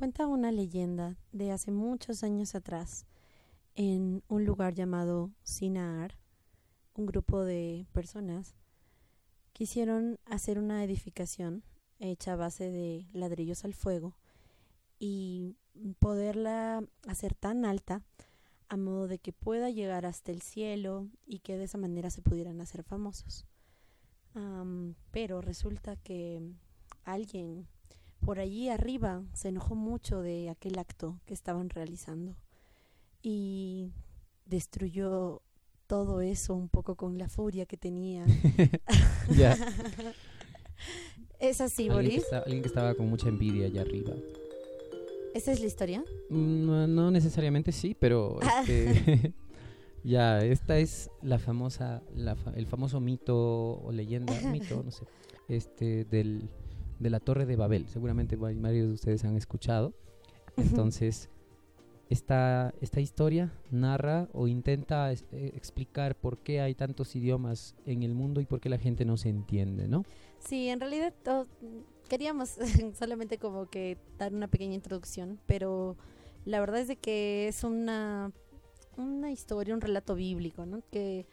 Cuenta una leyenda de hace muchos años atrás, en un lugar llamado Sinaar, un grupo de personas quisieron hacer una edificación hecha a base de ladrillos al fuego y poderla hacer tan alta a modo de que pueda llegar hasta el cielo y que de esa manera se pudieran hacer famosos. pero resulta que alguien por allí arriba se enojó mucho de aquel acto que estaban realizando y destruyó todo eso un poco con la furia que tenía. ¿Es así, Boris? alguien que estaba con mucha envidia allá arriba. ¿Esa es la historia? Mm, no, necesariamente sí, pero ah. este, ya, esta es la famosa, el famoso mito o leyenda, mito, no sé, este, del, de la Torre de Babel. Seguramente varios de ustedes han escuchado. Entonces, esta, esta historia narra o intenta eh, explicar por qué hay tantos idiomas en el mundo y por qué la gente no se entiende, ¿no? Sí, en realidad queríamos solamente como que dar una pequeña introducción, pero la verdad es de que es una, una historia, un relato bíblico, ¿no? Que,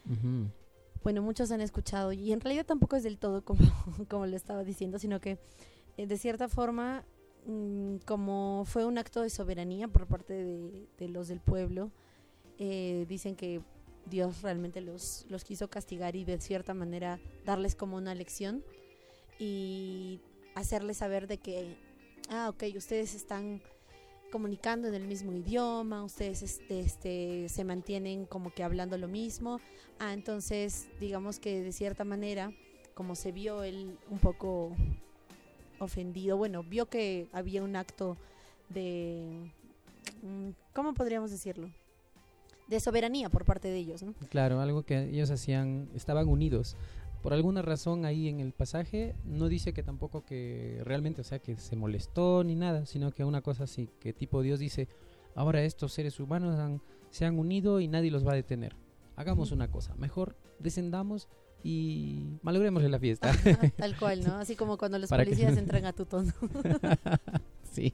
bueno, muchos han escuchado y en realidad tampoco es del todo como, como lo estaba diciendo, sino que eh, de cierta forma Mm, como fue un acto de soberanía por parte de, los del pueblo, eh, dicen que Dios realmente los, los quiso castigar y de cierta manera darles como una lección y hacerles saber de que, ah, ok, ustedes están comunicando en el mismo idioma, ustedes este, este, se mantienen como que hablando lo mismo, ah, entonces digamos que de cierta manera, como se vio él un poco ofendido, bueno, vio que había un acto de, mm, ¿cómo podríamos decirlo? De soberanía por parte de ellos. ¿no? Claro, algo que ellos hacían, estaban unidos. Por alguna razón ahí en el pasaje no dice que tampoco que realmente, o sea, que se molestó ni nada, sino que una cosa así, que tipo Dios dice, ahora estos seres humanos se han unido y nadie los va a detener. Hagamos una cosa, mejor descendamos y malogremosle la fiesta. Tal cual, ¿no? Así como cuando los policías entran a tu tono. sí.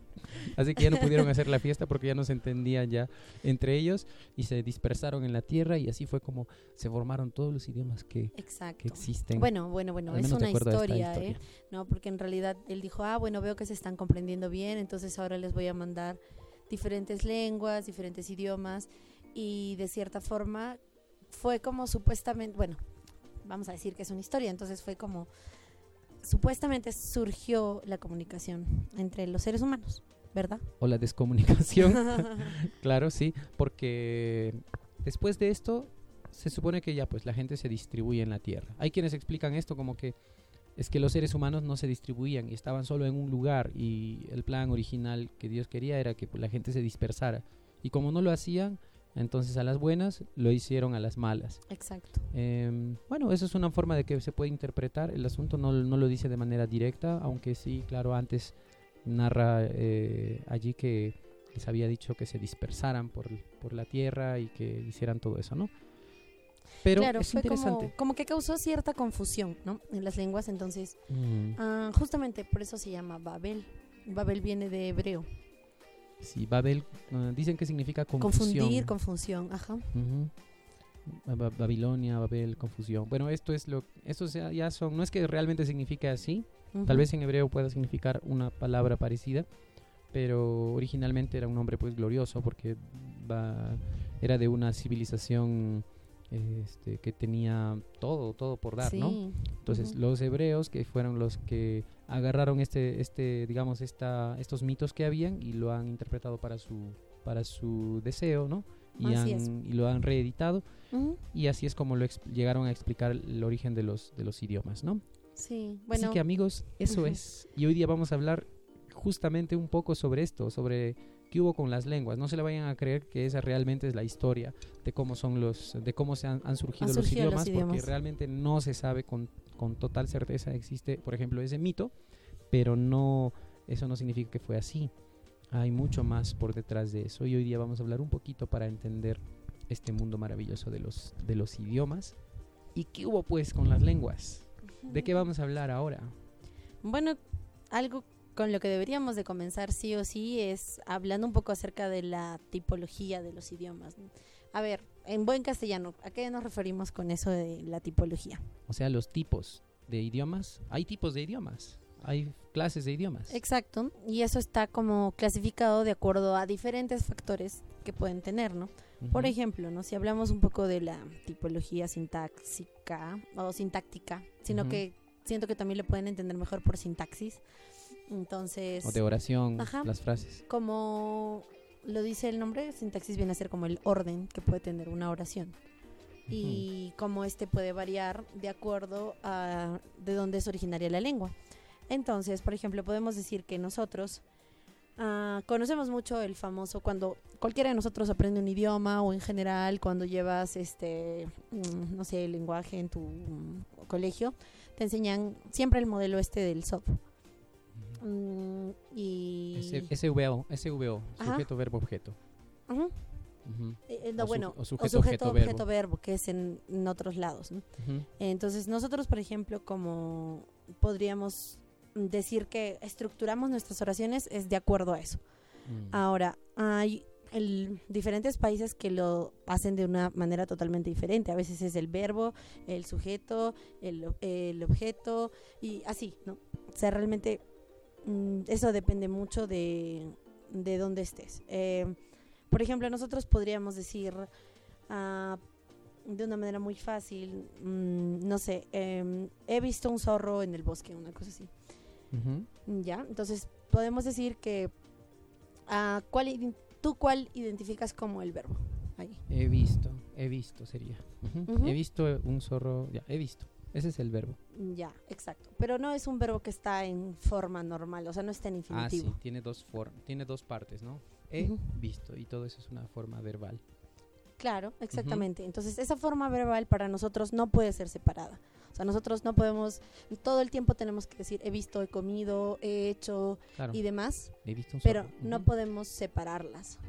Así que ya no pudieron hacer la fiesta porque ya no se entendían ya entre ellos y se dispersaron en la tierra y así fue como se formaron todos los idiomas que, existen. Bueno, bueno, bueno, es una historia, ¿eh? No, porque en realidad él dijo, ah, bueno, veo que se están comprendiendo bien, entonces ahora les voy a mandar diferentes lenguas, diferentes idiomas y de cierta forma fue como supuestamente, bueno, vamos a decir que es una historia, entonces fue como, supuestamente surgió la comunicación entre los seres humanos, ¿verdad? O la descomunicación, claro, sí, porque después de esto se supone que ya pues la gente se distribuye en la Tierra. Hay quienes explican esto como que es que los seres humanos no se distribuían y estaban solo en un lugar y el plan original que Dios quería era que pues, la gente se dispersara. Y como no lo hacían, entonces a las buenas lo hicieron a las malas. Exacto. Em, bueno, eso es una forma de que se puede interpretar. El asunto no, no lo dice de manera directa, aunque sí, claro, antes narra eh, allí que les había dicho que se dispersaran por, por, la tierra y que hicieran todo eso, ¿no? Pero claro, es interesante. Como, que causó cierta confusión, ¿no? En las lenguas, entonces, mm. ah, justamente por eso se llama Babel. Babel viene de hebreo. Sí, Babel, uh, dicen que significa confusión. Confundir, confusión, ajá. Babilonia, Babel, confusión. Bueno, esto es lo, esto ya son, no es que realmente signifique así, tal vez en hebreo pueda significar una palabra parecida, pero originalmente era un nombre pues glorioso porque era de una civilización este, que tenía todo, todo por dar, ¿no? Entonces los hebreos, que fueron los que agarraron este, este, digamos, esta, estos mitos que habían y lo han interpretado para su, para su deseo, ¿no? Y, han, y lo han reeditado y así es como lo llegaron a explicar el origen de los, de los idiomas, ¿no? Sí, bueno. Así que amigos, eso es. Y hoy día vamos a hablar justamente un poco sobre esto, sobre que hubo con las lenguas. No se le vayan a creer que esa realmente es la historia de cómo son los, de cómo se han, surgido, los, idiomas, porque realmente no se sabe con, con total certeza. Existe, por ejemplo, ese mito, pero no, eso no significa que fue así. Hay mucho más por detrás de eso. Y hoy día vamos a hablar un poquito para entender este mundo maravilloso de los, de los idiomas. ¿Y qué hubo pues con las lenguas? ¿De qué vamos a hablar ahora? Bueno, algo con lo que deberíamos de comenzar sí o sí es hablando un poco acerca de la tipología de los idiomas. A ver, en buen castellano, ¿a qué nos referimos con eso de la tipología? O sea, los tipos de idiomas. Hay tipos de idiomas. Hay clases de idiomas. Exacto, y eso está como clasificado de acuerdo a diferentes factores que pueden tener, ¿no? Por ejemplo, ¿no? Si hablamos un poco de la tipología sintáxica o sintáctica, sino que siento que también le pueden entender mejor por sintaxis. Entonces. O de oración, las frases. Como lo dice el nombre, sintaxis viene a ser como el orden que puede tener una oración. Y cómo este puede variar de acuerdo a de dónde es originaria la lengua. Entonces, por ejemplo, podemos decir que nosotros ah, conocemos mucho el famoso cuando cualquiera de nosotros aprende un idioma o en general cuando llevas este, mm, no sé, el lenguaje en tu mm, colegio, te enseñan siempre el modelo este del SOP. Mm, y... SVO, SVO, sujeto, verbo, objeto. Eh, eh, no, bueno, o sujeto, objeto, verbo. que es en, otros lados. Entonces, nosotros, por ejemplo, como podríamos decir que estructuramos nuestras oraciones es de acuerdo a eso. Mm. Ahora, hay diferentes países que lo hacen de una manera totalmente diferente. A veces es el verbo, el sujeto, el, el objeto y así, ¿no? O sea, realmente eso depende mucho de, de dónde estés. Eh, por ejemplo, nosotros podríamos decir uh, de una manera muy fácil, mm, no sé, em, he visto un zorro en el bosque, una cosa así. Ya, entonces podemos decir que uh, ¿cuál, ¿tú cuál identificas como el verbo? Ahí. He visto, he visto sería. He visto un zorro, ya, he visto. Ese es el verbo. Ya, exacto. Pero no es un verbo que está en forma normal, o sea, no está en infinitivo. Ah, sí, tiene dos, tiene dos partes, ¿no? He visto y todo eso es una forma verbal. Claro, exactamente. Entonces, esa forma verbal para nosotros no puede ser separada. O sea, nosotros no podemos, todo el tiempo tenemos que decir, he visto, he comido, he hecho y demás, pero no podemos separarlas,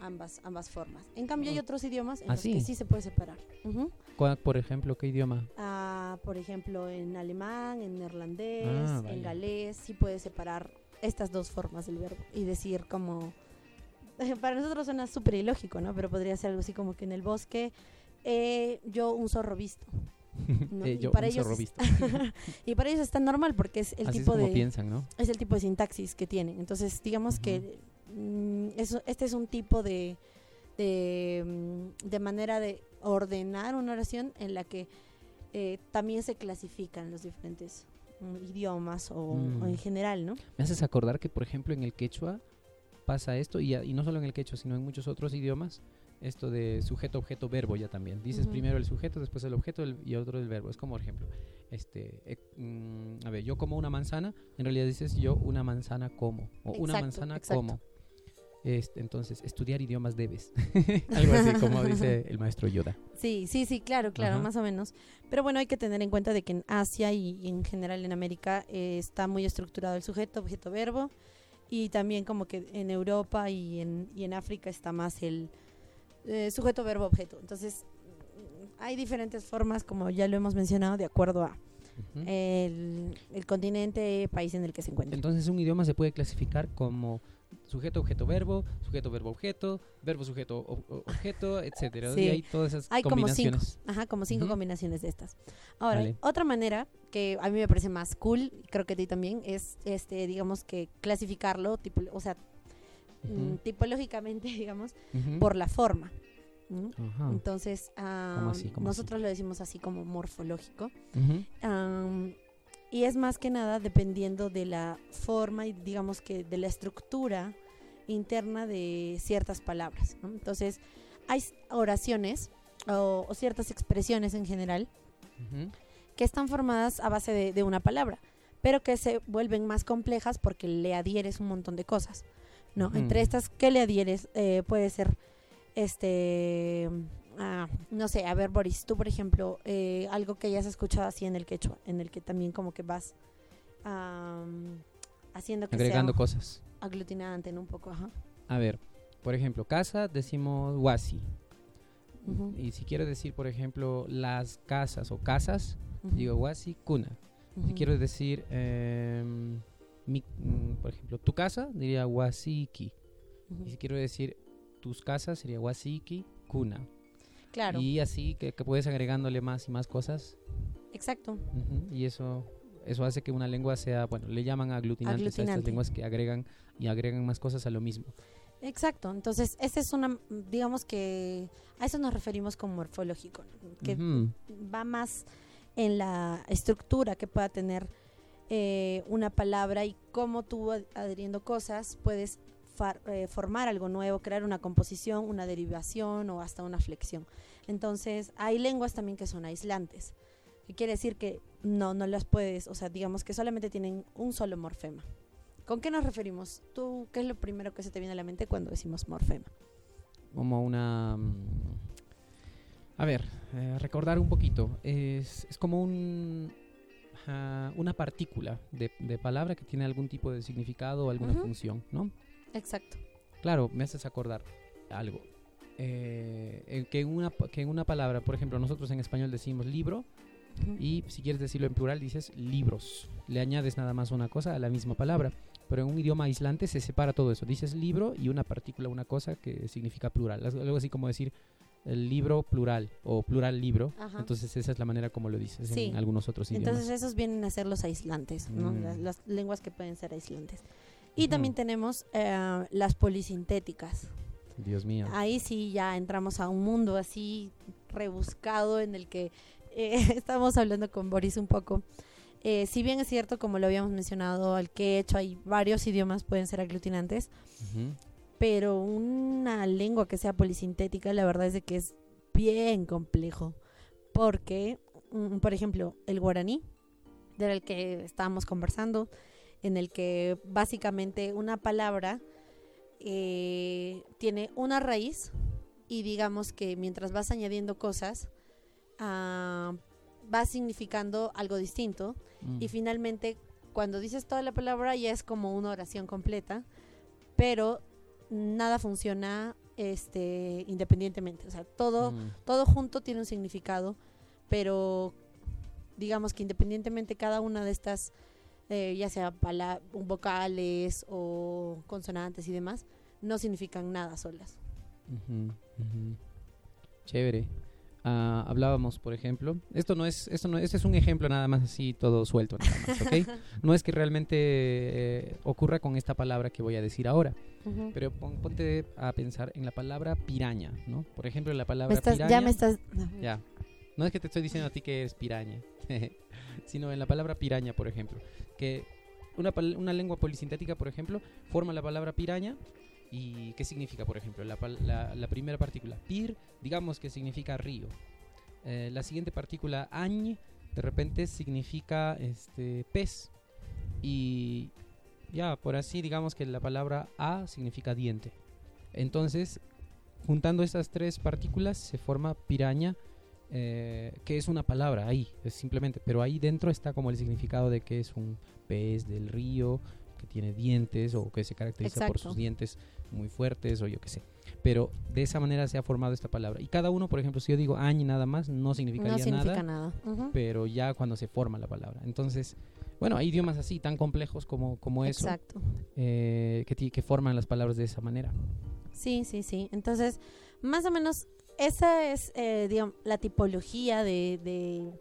ambas, ambas formas. En cambio, hay otros idiomas en ¿Ah, los que sí se puede separar. Por ejemplo, ¿qué idioma? Ah, por ejemplo, en alemán, en neerlandés, ah, en galés, sí puede separar estas dos formas del verbo y decir como... Para nosotros suena súper ilógico, ¿no? Pero podría ser algo así como que en el bosque yo un zorro visto. Eh, y, para ellos, y para ellos está normal porque es el tipo es de piensan, ¿no? es el tipo de sintaxis que tienen. Entonces, digamos que mm, eso, este es un tipo de, de, mm, de, manera de ordenar una oración en la que eh, también se clasifican los diferentes mm, idiomas o, en general, ¿no? Me haces acordar que, por ejemplo, en el quechua pasa esto, y, y no solo en el quechua, sino en muchos otros idiomas, esto de sujeto, objeto, verbo ya también. Dices primero el sujeto, después el objeto y otro el verbo. Es como, por ejemplo, este, eh, mm, a ver, yo como una manzana, en realidad dices yo una manzana como, o una manzana como. Este, entonces, estudiar idiomas debes. Algo así como dice el maestro Yoda. Sí, sí, sí, claro, claro, más o menos. Pero bueno, hay que tener en cuenta de que en Asia y, en general en América eh, está muy estructurado el sujeto, objeto, verbo. Y también como que en Europa y en, y en África está más el, eh, sujeto, verbo, objeto. Entonces, mm, hay diferentes formas, como ya lo hemos mencionado, de acuerdo a el, continente, país en el que se encuentra. Entonces, un idioma se puede clasificar como sujeto, objeto, verbo, sujeto, verbo, objeto, verbo, sujeto, objeto, etcétera. Y hay todas esas hay combinaciones. Como cinco, ajá, como cinco combinaciones de estas. Ahora, otra manera que a mí me parece más cool, creo que a ti también, es este, digamos que clasificarlo, tipo, o sea, Mm, tipológicamente, digamos, por la forma. Entonces, nosotros lo decimos así como morfológico. Y es más que nada dependiendo de la forma y digamos que de la estructura interna de ciertas palabras. Entonces, hay oraciones o, ciertas expresiones en general que están formadas a base de, de, una palabra, pero que se vuelven más complejas porque le adhieres un montón de cosas. ¿no? Entre estas, ¿qué le adhieres? Eh, puede ser, este, ah, no sé, a ver, Boris, tú, por ejemplo, eh, algo que hayas escuchado así en el quechua, en el que también como que vas haciendo que Agregando cosas. Aglutinante, ¿no? Un poco, ajá. A ver, por ejemplo, casa decimos wasi. Y si quiero decir, por ejemplo, las casas o casas, digo wasi, cuna. Si quiero decir... Eh, mi, mm, por ejemplo, tu casa diría wasiki. Y si quiero decir tus casas sería wasiki kuna. Claro, Y así que, que puedes agregándole más y más cosas. exacto. Y eso eso hace que una lengua sea, bueno, le llaman aglutinantes a estas Aglutinante. lenguas que agregan y agregan más cosas a lo mismo. Exacto, entonces esta es una, digamos que a eso nos referimos como morfológico, que va más en la estructura que pueda tener eh, una palabra y cómo tú ad- adhiriendo cosas puedes far- eh, formar algo nuevo, crear una composición, una derivación o hasta una flexión. Entonces hay lenguas también que son aislantes, que quiere decir que no, no las puedes, o sea, digamos que solamente tienen un solo morfema. ¿Con qué nos referimos? ¿Tú qué es lo primero que se te viene a la mente cuando decimos morfema? Como una... mm, A ver, eh, recordar un poquito. Es, es como un, una partícula de, de palabra que tiene algún tipo de significado o alguna función, ¿no? Exacto. Claro, me haces acordar algo. Eh, en que, en una, que en una palabra, por ejemplo, nosotros en español decimos libro y si quieres decirlo en plural dices libros. Le añades nada más una cosa a la misma palabra. Pero en un idioma aislante se separa todo eso. Dices libro y una partícula, una cosa que significa plural. Algo algo así como decir el libro plural o plural libro. Ajá. Entonces esa es la manera como lo dices Sí. en algunos otros idiomas. Entonces esos vienen a ser los aislantes, ¿no? Mm. las, las lenguas que pueden ser aislantes. Y también tenemos eh, las polisintéticas. Dios mío. Ahí sí ya entramos a un mundo así rebuscado en el que eh, estamos hablando con Boris un poco. Eh, si bien es cierto, como lo habíamos mencionado, al que he hecho hay varios idiomas pueden ser aglutinantes, pero una lengua que sea polisintética, la verdad es de que es bien complejo. Porque, mm, por ejemplo, el guaraní, del que estábamos conversando, en el que básicamente una palabra eh, tiene una raíz y digamos que mientras vas añadiendo cosas, ah, va significando algo distinto. Mm. Y finalmente, cuando dices toda la palabra, ya es como una oración completa, pero nada funciona este, independientemente. O sea, todo, Mm. todo junto tiene un significado, pero digamos que independientemente cada una de estas, eh, ya sea pala- vocales o consonantes y demás, no significan nada solas. Chévere. Ah, hablábamos, por ejemplo, esto no es, esto no, este es un ejemplo nada más así todo suelto nada más, ¿ok? no es que realmente eh, ocurra con esta palabra que voy a decir ahora, pero pon- ponte a pensar en la palabra piraña, ¿no? Por ejemplo, la palabra Me estás- piraña. ya me estás... Ya. No es que te estoy diciendo a ti que eres piraña, sino en la palabra piraña, por ejemplo, que una, una lengua polisintética, por ejemplo, forma la palabra piraña y ¿qué significa, por ejemplo? La, la- la primera partícula, pir, digamos que significa río. Eh, la siguiente partícula, añ, de repente significa este, pez. Y ya, por así, digamos que la palabra a significa diente. Entonces, juntando estas tres partículas se forma piraña, eh, que es una palabra ahí, es simplemente, pero ahí dentro está como el significado de que es un pez del río, que tiene dientes o que se caracteriza por sus dientes muy fuertes o yo qué sé. Pero de esa manera se ha formado esta palabra. Y cada uno, por ejemplo, si yo digo añ nada más, no significaría No significa nada, pero ya cuando se forma la palabra. Entonces, bueno, hay idiomas así, tan complejos como, como eso, Exacto. eh, que forman las palabras de esa manera. Sí, sí, sí. Entonces, más o menos, esa es, eh, digamos, la tipología de, de,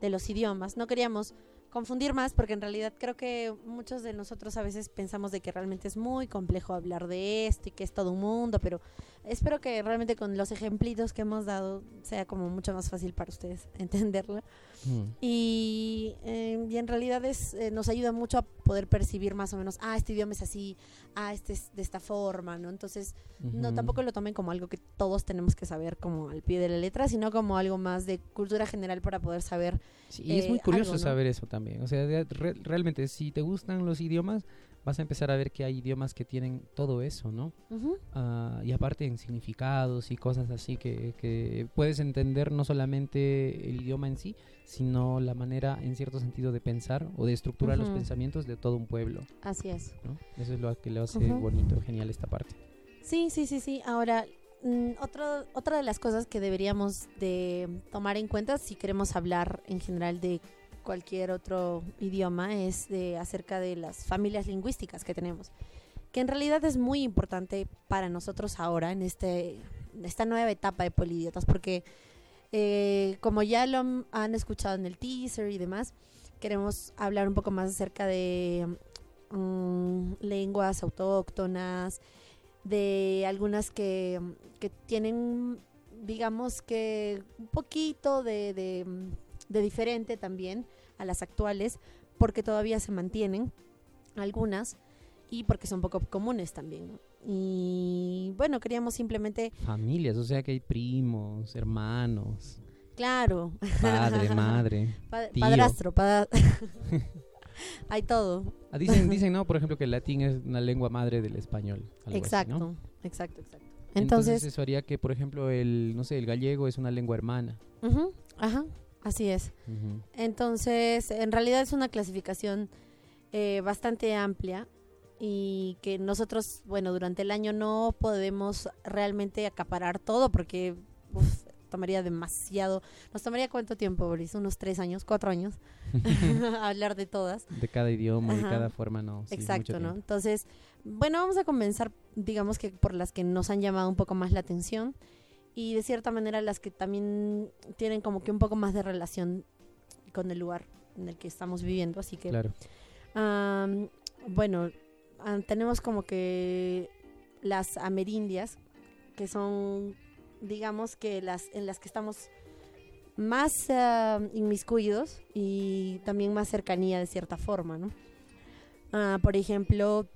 de los idiomas. No queríamos confundir más porque en realidad creo que muchos de nosotros a veces pensamos de que realmente es muy complejo hablar de esto y que es todo un mundo, pero espero que realmente con los ejemplitos que hemos dado sea como mucho más fácil para ustedes entenderlo. Mm. Y, eh, y en realidad es, eh, nos ayuda mucho a poder percibir más o menos, ah, este idioma es así, ah, este es de esta forma, ¿no? Entonces, no tampoco lo tomen como algo que todos tenemos que saber como al pie de la letra, sino como algo más de cultura general para poder saber. Sí, y es muy eh, curioso algo, ¿no? saber eso también. O sea, de- re- realmente, si te gustan los idiomas, vas a empezar a ver que hay idiomas que tienen todo eso, ¿no? Ah, y aparte en significados y cosas así que, que puedes entender no solamente el idioma en sí, sino la manera, en cierto sentido, de pensar o de estructurar los Ujú. pensamientos de todo un pueblo, Así es. ¿no? Eso es lo que lo hace Ujú. bonito, genial esta parte. Sí, sí, sí, sí. Ahora, mm, otro, otra de las cosas que deberíamos de tomar en cuenta si queremos hablar en general de cualquier otro idioma es de acerca de las familias lingüísticas que tenemos, que en realidad es muy importante para nosotros ahora en este esta nueva etapa de polidiotas, porque eh, como ya lo han escuchado en el teaser y demás, queremos hablar un poco más acerca de mm, lenguas autóctonas, de algunas que, que tienen digamos que un poquito de, de, diferente también a las actuales, porque todavía se mantienen algunas y porque son poco comunes también. Y bueno, queríamos simplemente... Familias, o sea que hay primos, hermanos. Claro. Padre, madre. padrastro, hay todo. Ah, dicen, dicen, ¿no? Por ejemplo, que el latín es una lengua madre del español. Exacto, exacto, exacto. Entonces, eso haría que, por ejemplo, el, no sé, el gallego es una lengua hermana. ajá, así es. Entonces, en realidad es una clasificación eh, bastante amplia y que nosotros, bueno, durante el año no podemos realmente acaparar todo porque tomaría demasiado. ¿Nos tomaría cuánto tiempo, Boris? ¿Unos tres años, cuatro años? hablar de todas. De cada idioma, de cada forma, no. Exacto, ¿no? Entonces, bueno, vamos a comenzar, digamos que por las que nos han llamado un poco más la atención y de cierta manera las que también tienen como que un poco más de relación con el lugar en el que estamos viviendo. Así que, claro. bueno, tenemos como que las amerindias, que son digamos que las en las que estamos más uh, inmiscuidos y también más cercanía de cierta forma, ¿no? Ah, por ejemplo,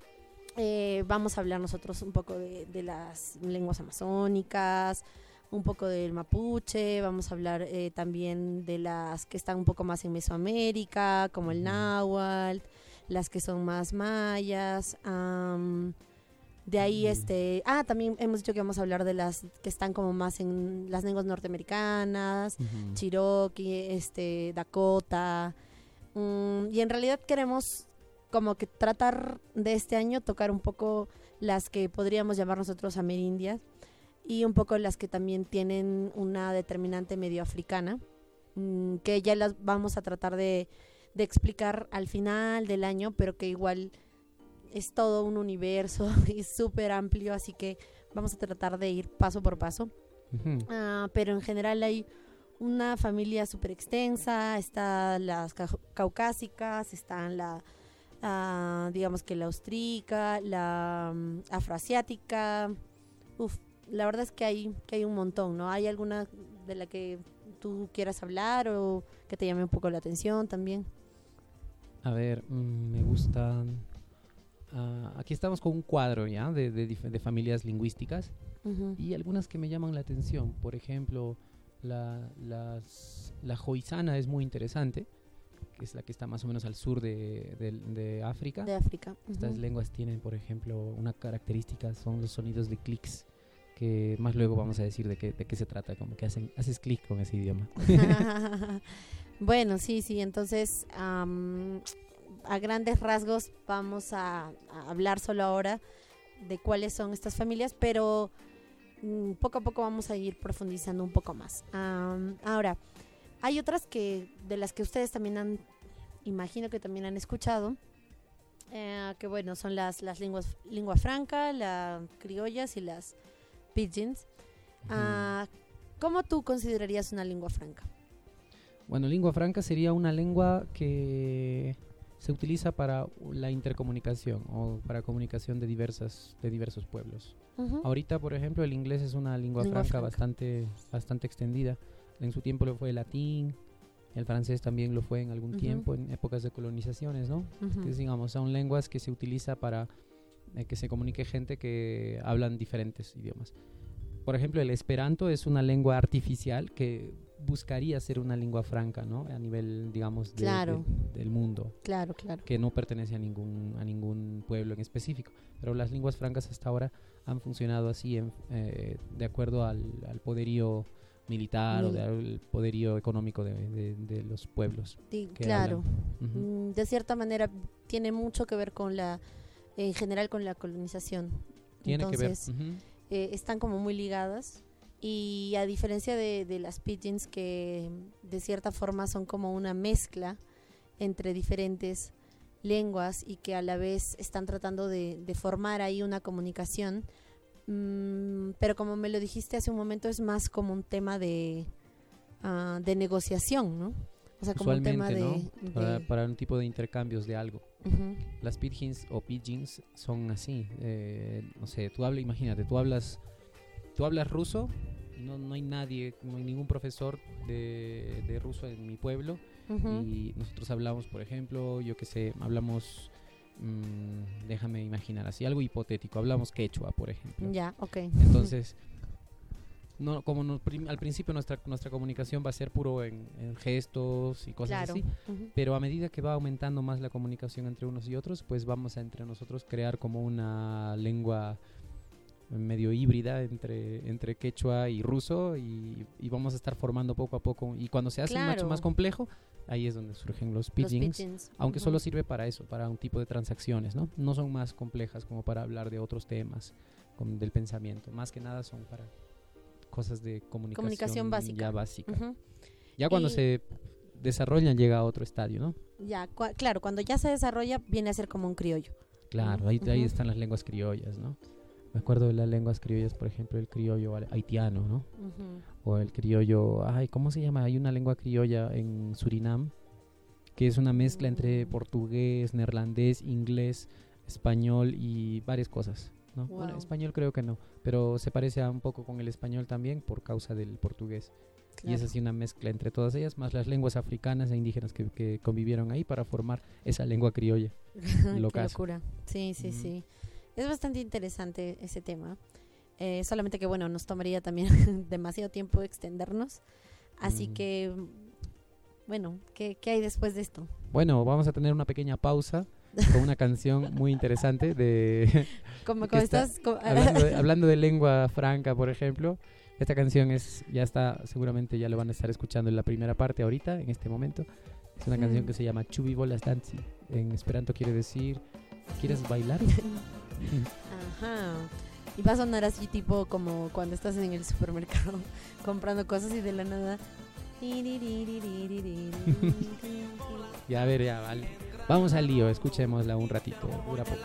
eh, vamos a hablar nosotros un poco de, de, las lenguas amazónicas, un poco del mapuche, vamos a hablar eh, también de las que están un poco más en Mesoamérica, como el náhuatl, las que son más mayas. De ahí, este, ah, también hemos dicho que vamos a hablar de las que están como más en las lenguas norteamericanas, Cherokee, este, Dakota. Mm, y en realidad queremos como que tratar de este año tocar un poco las que podríamos llamar nosotros amerindias y un poco las que también tienen una determinante medio africana, mm, que ya las vamos a tratar de, de explicar al final del año, pero que igual es todo un universo y súper amplio, así que vamos a tratar de ir paso por paso. Ah, pero en general hay una familia súper extensa, están las caucásicas, están la, ah, digamos que la austrica, la mm, afroasiática. Uf, la verdad es que hay, que hay un montón, ¿no? ¿Hay alguna de la que tú quieras hablar o que te llame un poco la atención también? A ver, mm, me gustan Ah, aquí estamos con un cuadro ya de, de, familias lingüísticas y algunas que me llaman la atención. Por ejemplo, la, las, la joizana es muy interesante, que es la que está más o menos al sur de, de África. De África. Estas lenguas tienen, por ejemplo, una característica, son los sonidos de clics que más luego vamos a decir de qué, de qué se trata, como que hacen, haces clic con ese idioma. bueno, sí, sí, entonces a grandes rasgos vamos a, hablar solo ahora de cuáles son estas familias, pero mm, poco a poco vamos a ir profundizando un poco más. ahora, hay otras que de las que ustedes también han, imagino que también han escuchado, eh, que bueno, son las, las lenguas, lengua franca, las criollas y las pidgins. Ah, ¿Cómo tú considerarías una lengua franca? Bueno, lengua franca sería una lengua que se utiliza para la intercomunicación o para comunicación de diversas de diversos pueblos. Ahorita, por ejemplo, el inglés es una lengua, franca, bastante bastante extendida. En su tiempo lo fue el latín, el francés también lo fue en algún tiempo en épocas de colonizaciones, ¿no? que digamos, son lenguas que se utiliza para eh, que se comunique gente que hablan diferentes idiomas. Por ejemplo, el esperanto es una lengua artificial que buscaría ser una lengua franca, ¿no? A nivel, digamos, del mundo. Claro, claro. Que no pertenece a ningún, a ningún pueblo en específico. Pero las lenguas francas hasta ahora han funcionado así eh, de acuerdo al, poderío militar o al poderío económico de, los pueblos. claro. Mm, de cierta manera tiene mucho que ver con la, en general con la colonización. Tiene que ver. Eh, están como muy ligadas y a diferencia de, las pigeons que de cierta forma son como una mezcla entre diferentes lenguas y que a la vez están tratando de, de formar ahí una comunicación. Mm, pero como me lo dijiste hace un momento, es más como un tema de, ah, de negociación, ¿no? O sea, como un tema de, ¿no? Para, de- para un tipo de intercambios de algo. Las pidgins o pidgins son así. eh, no sé, tú hablas, imagínate, tú hablas, tú hablas ruso y no, no hay nadie, no hay ningún profesor de, de ruso en mi pueblo y nosotros hablamos, por ejemplo, yo que sé, hablamos, mm, déjame imaginar así, algo hipotético, hablamos quechua, por ejemplo. Ya, ok. Entonces, no, como nos al principio nuestra, nuestra comunicación va a ser puro en, en gestos y cosas claro. así, pero a medida que va aumentando más la comunicación entre unos y otros, pues vamos a entre nosotros crear como una lengua medio híbrida entre, entre quechua y ruso y, y vamos a estar formando poco a poco. Y cuando se hace mucho más complejo, ahí es donde surgen los Los pidgins. Aunque solo sirve para eso, para un tipo de transacciones, ¿no? No son más complejas como para hablar de otros temas del pensamiento. Más que nada son para cosas de comunicación, Comunicación básica. ya básica. Ujú. Ya cuando Y- se desarrollan llega a otro estadio, ¿no? Ya, cua- claro, cuando ya se desarrolla viene a ser como un criollo. Claro, ahí, ahí Ujú. están las lenguas criollas, ¿no? Me acuerdo de las lenguas criollas, por ejemplo, el criollo ha- haitiano, ¿no? Ujú. O el criollo, ay, ¿cómo se llama? Hay una lengua criolla en Surinam que es una mezcla entre Mm. portugués, neerlandés, inglés, español y varias cosas, ¿no? Bueno, español creo que no, pero se parece a un poco con el español también por causa del portugués. Y es así una mezcla entre todas ellas, más las lenguas africanas e indígenas que, que convivieron ahí para formar esa lengua criolla. Qué Locazo. locura. Sí, sí, sí. Es bastante interesante ese tema. Eh, solamente que, bueno, nos tomaría también demasiado tiempo extendernos. Así Mm. que, bueno, ¿qué, ¿qué hay después de esto? Bueno, vamos a tener una pequeña pausa con una canción muy interesante de ¿Cómo, Que cómo está estás? ¿Cómo- hablando, de, hablando de lengua franca, por ejemplo. Esta canción es ya está, seguramente ya lo van a estar escuchando en la primera parte ahorita, en este momento. Es una canción Mm. que se llama Chubi Bolas Danzi. En esperanto quiere decir, ¿quieres bailar? Ajá. Y va a sonar así tipo como cuando estás en el supermercado comprando cosas y de la nada... ya a ver, ya, vale. Vamos al lío, escuchémosla un ratito, dura poco.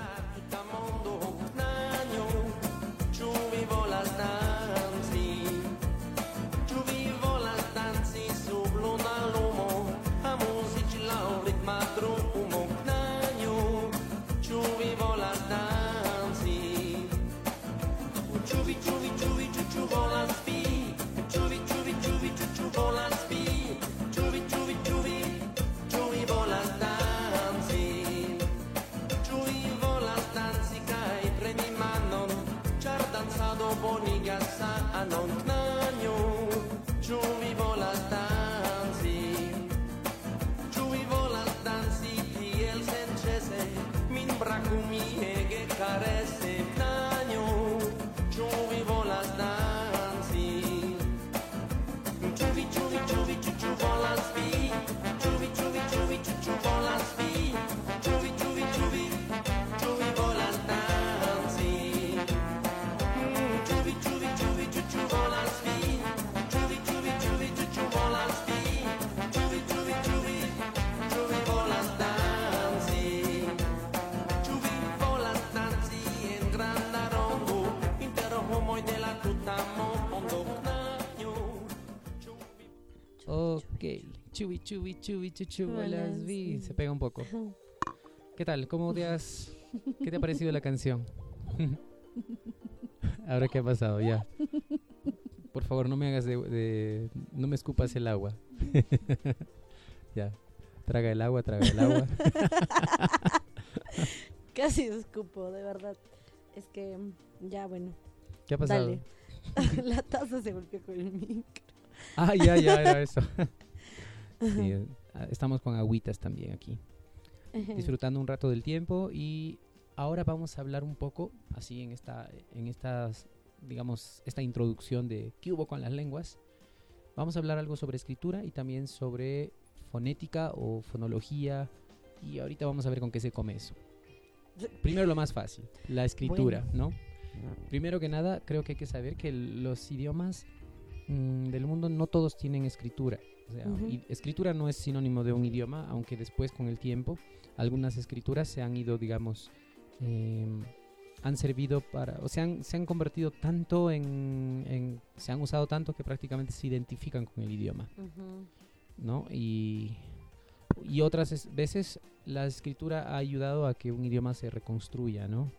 Ok, chubi, chubi, chubi, chu, chu, Bolas, bolas, vi. Se pega un poco. ¿Qué tal? ¿Cómo te has... ¿Qué te ha parecido la canción? Ahora qué ha pasado, ya. Por favor, no me hagas de... de- no me escupas el agua. ya. Traga el agua, traga el agua. Casi escupo, de verdad. Es que, ya bueno, ¿Qué ha pasado? dale. la taza se golpeó con el micro. Ah, ya, ya, era eso. Sí, ah, estamos con agüitas también aquí. disfrutando un rato del tiempo y ahora vamos a hablar un poco así en esta en estas digamos esta introducción de qué hubo con las lenguas. Vamos a hablar algo sobre escritura y también sobre fonética o fonología y ahorita vamos a ver con qué se come eso. Primero lo más fácil la escritura no primero que nada creo que hay que saber que los idiomas mm, del mundo no todos tienen escritura O sea, escritura no es sinónimo de un idioma, aunque después con el tiempo algunas escrituras se han ido, digamos, em, han servido para, o se han, se han convertido tanto en, en- se han usado tanto que prácticamente se identifican con el idioma. ¿no? Y, y otras es- veces la escritura ha ayudado a que un idioma se reconstruya, ¿no?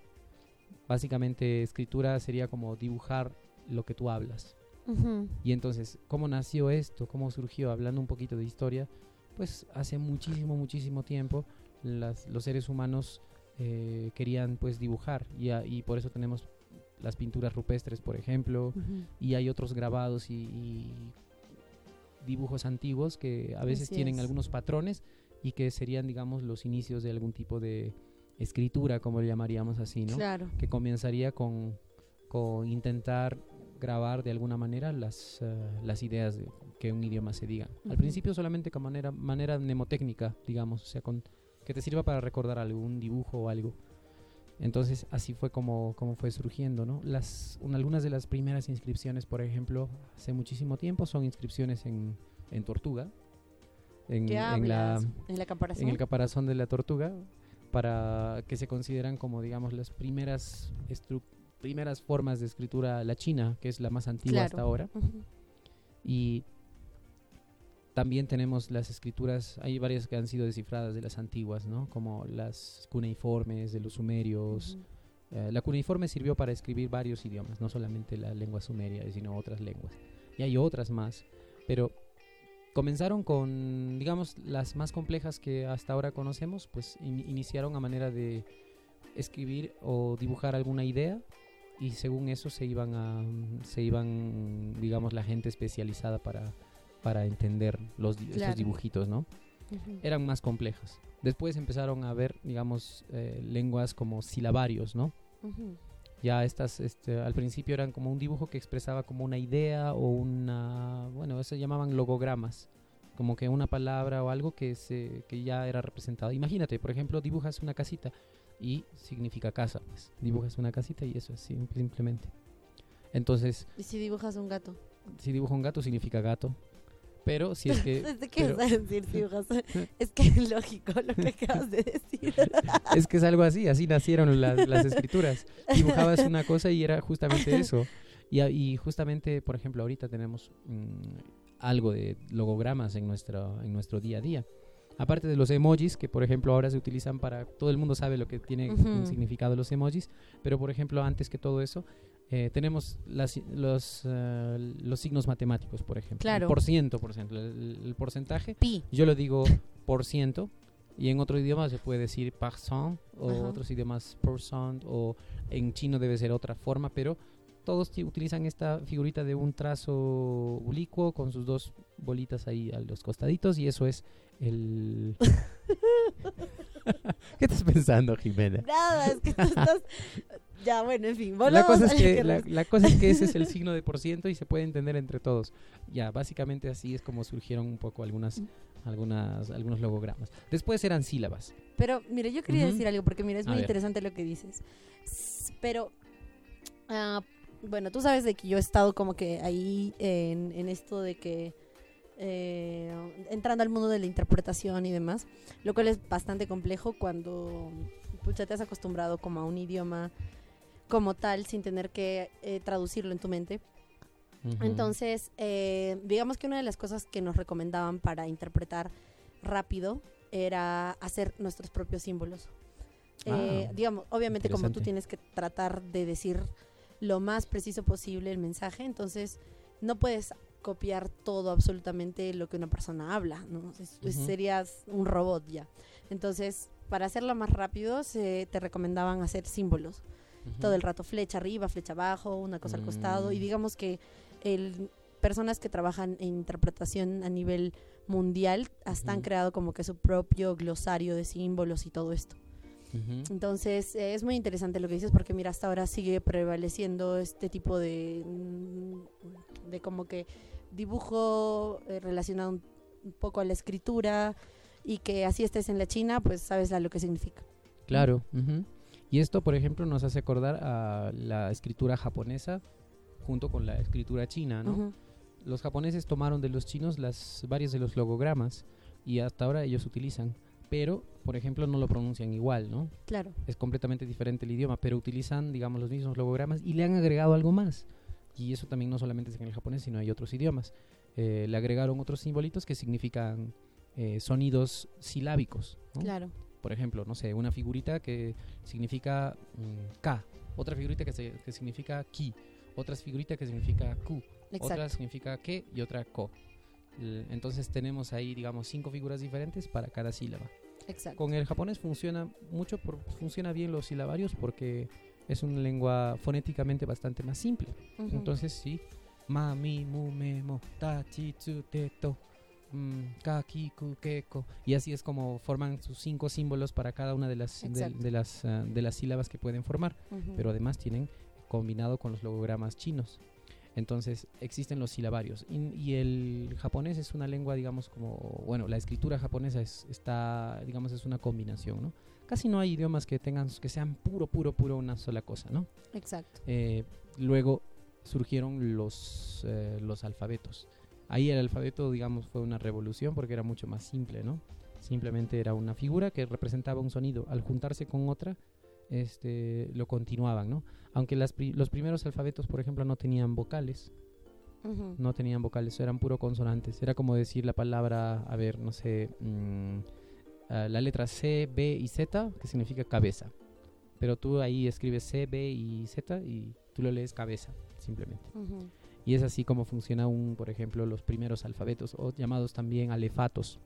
Básicamente escritura sería como dibujar lo que tú hablas. Ujú. Y entonces, ¿cómo nació esto? ¿Cómo surgió? Hablando un poquito de historia, pues hace muchísimo, muchísimo tiempo las- los seres humanos eh, querían pues dibujar y, a- y por eso tenemos las pinturas rupestres, por ejemplo, Ujú. y hay otros grabados y, y dibujos antiguos que a veces Así tienen es. algunos patrones y que serían, digamos, los inicios de algún tipo de escritura, como le llamaríamos así, ¿no? Claro. que comenzaría con, con intentar grabar de alguna manera las, eh, las ideas de que un idioma se diga. Al Ujú. principio solamente con manera, manera mnemotécnica, digamos, o sea, con, que te sirva para recordar algo, un dibujo o algo. Entonces así fue como, como fue surgiendo, ¿no? Las, un- algunas de las primeras inscripciones, por ejemplo, hace muchísimo tiempo, son inscripciones en, en tortuga, en, ¿Qué en la? ¿En la caparazón? en el caparazón de la tortuga para que se consideran como digamos las primeras estru- primeras formas de escritura la china que es la más antigua Claro. hasta ahora Ujú. y también tenemos las escrituras hay varias que han sido descifradas de las antiguas no como las cuneiformes de los sumerios Ujú. Eh, la cuneiforme sirvió para escribir varios idiomas, no solamente la lengua sumeria, sino otras lenguas. Y hay otras más, pero comenzaron con, digamos, las más complejas que hasta ahora conocemos, pues in- iniciaron a manera de escribir o dibujar alguna idea y según eso se iban a, se iban, digamos, la gente especializada para, para entender los, Claro. esos dibujitos, ¿no? Ujú. eran más complejas. Después empezaron a ver, digamos, eh, lenguas como silabarios, ¿no? Ujú. Ya estas, este, al principio eran como un dibujo que expresaba como una idea o una, bueno, eso llamaban logogramas, como que una palabra o algo que se, que ya era representado. Imagínate, por ejemplo, dibujas una casita y significa casa, pues. Dibujas una casita y eso es sim- simplemente. Entonces, ¿Y si dibujas un gato? si dibujo un gato significa gato. Pero si es que ¿Desde qué pero- vas a decir si dibujas? es que es lógico lo que acabas de decir. Es que es algo así, así nacieron las, las escrituras. Dibujabas una cosa y era justamente eso. Y, y justamente, por ejemplo, ahorita tenemos mm, algo de logogramas en nuestro, en nuestro día a día. Aparte de los emojis, que por ejemplo ahora se utilizan para... Todo el mundo sabe lo que tiene un significado los emojis, pero por ejemplo, antes que todo eso, eh, tenemos las, los, eh, los signos matemáticos, por ejemplo. Claro. El por ciento, por ejemplo. El, el porcentaje Pi. yo lo digo por ciento y en otro idioma se puede decir par cent o Ajá. otros idiomas per cent o en chino debe ser otra forma, pero todos ti- utilizan esta figurita de un trazo oblicuo con sus dos bolitas ahí a los costaditos y eso es el... ¿Qué estás pensando, Jimena? Nada, es que tú estás... Ya, bueno, en fin. La cosa, es que, la, cosa es que ese es el signo de por ciento y se puede entender entre todos. Ya, básicamente así es como surgieron un poco algunas, algunas, algunos logogramas. Después eran sílabas. Pero, mira, yo quería decir algo porque, mira, es A muy ver. interesante lo que dices. Pero, ah, bueno, tú sabes de que yo he estado como que ahí en, en esto de que... eh, entrando al mundo de la interpretación y demás, lo cual es bastante complejo cuando pucha, te has acostumbrado como a un idioma como tal sin tener que eh, traducirlo en tu mente. Entonces, eh, digamos que una de las cosas que nos recomendaban para interpretar rápido era hacer nuestros propios símbolos. Eh, Ah, digamos, obviamente como tú tienes que tratar de decir lo más preciso posible el mensaje, entonces no puedes copiar todo absolutamente lo que una persona habla, ¿no? Es- es- Ujú. Serías un robot ya. Entonces, para hacerlo más rápido, se te recomendaban hacer símbolos todo el rato flecha arriba, flecha abajo, una cosa al costado. Y Mm. digamos que el, personas que trabajan en interpretación a nivel mundial hasta han creado como que su propio glosario de símbolos y todo esto. Entonces eh, es muy interesante lo que dices porque mira, hasta ahora sigue prevaleciendo este tipo de, mm, de como que dibujo eh, relacionado un, un poco a la escritura y que así estés en la China, pues sabes la- lo que significa. Claro. ujú. Y esto, por ejemplo, nos hace acordar a la escritura japonesa junto con la escritura china, ¿no? Ujú. los japoneses tomaron de los chinos las varios de los logogramas y hasta ahora ellos utilizan, pero por ejemplo no lo pronuncian igual, ¿no? Claro. Es completamente diferente el idioma, pero utilizan, digamos, los mismos logogramas y le han agregado algo más. Y eso también no solamente es en el japonés, sino hay otros idiomas. Eh, le agregaron otros simbolitos que significan eh, sonidos silábicos. ¿no? Claro. Por ejemplo, no sé, una figurita que significa mm, K, otra figurita que, se- que significa Ki, otra figurita que significa Ku, otra Exacto. significa que y otra ko. L- Entonces tenemos ahí, digamos, cinco figuras diferentes para cada sílaba. Exacto. Con el japonés funciona mucho, por, funciona bien los silabarios porque es una lengua fonéticamente bastante más simple. Ujú. Entonces sí, ma, mi, mu, me, mo, ta, chi, tsu, te, to, mm, ka, ki, ku, ke, ko. Y así es como forman sus cinco símbolos para cada una de las, de, de las, ah, de las sílabas que pueden formar. Ujú. Pero además tienen combinado con los logogramas chinos. Entonces existen los silabarios. Y, y el japonés es una lengua, digamos, como, bueno, la escritura japonesa es, está, digamos, es una combinación, ¿no? Casi no hay idiomas que tengan, que sean puro, puro, puro una sola cosa, ¿no? Exacto. Eh, luego surgieron los, eh, los alfabetos. Ahí el alfabeto, digamos, fue una revolución porque era mucho más simple, ¿no? Simplemente era una figura que representaba un sonido. Al juntarse con otra, este, lo continuaban, ¿no? Aunque las pri- los primeros alfabetos, por ejemplo, no tenían vocales, no tenían vocales, eran puro consonantes. Era como decir la palabra, a ver, no sé, mm, ah, la letra C, B y Z, que significa cabeza. Pero tú ahí escribes C, B y Z y tú lo lees cabeza, simplemente. Y es así como funciona un, por ejemplo, los primeros alfabetos, o llamados también alefatos.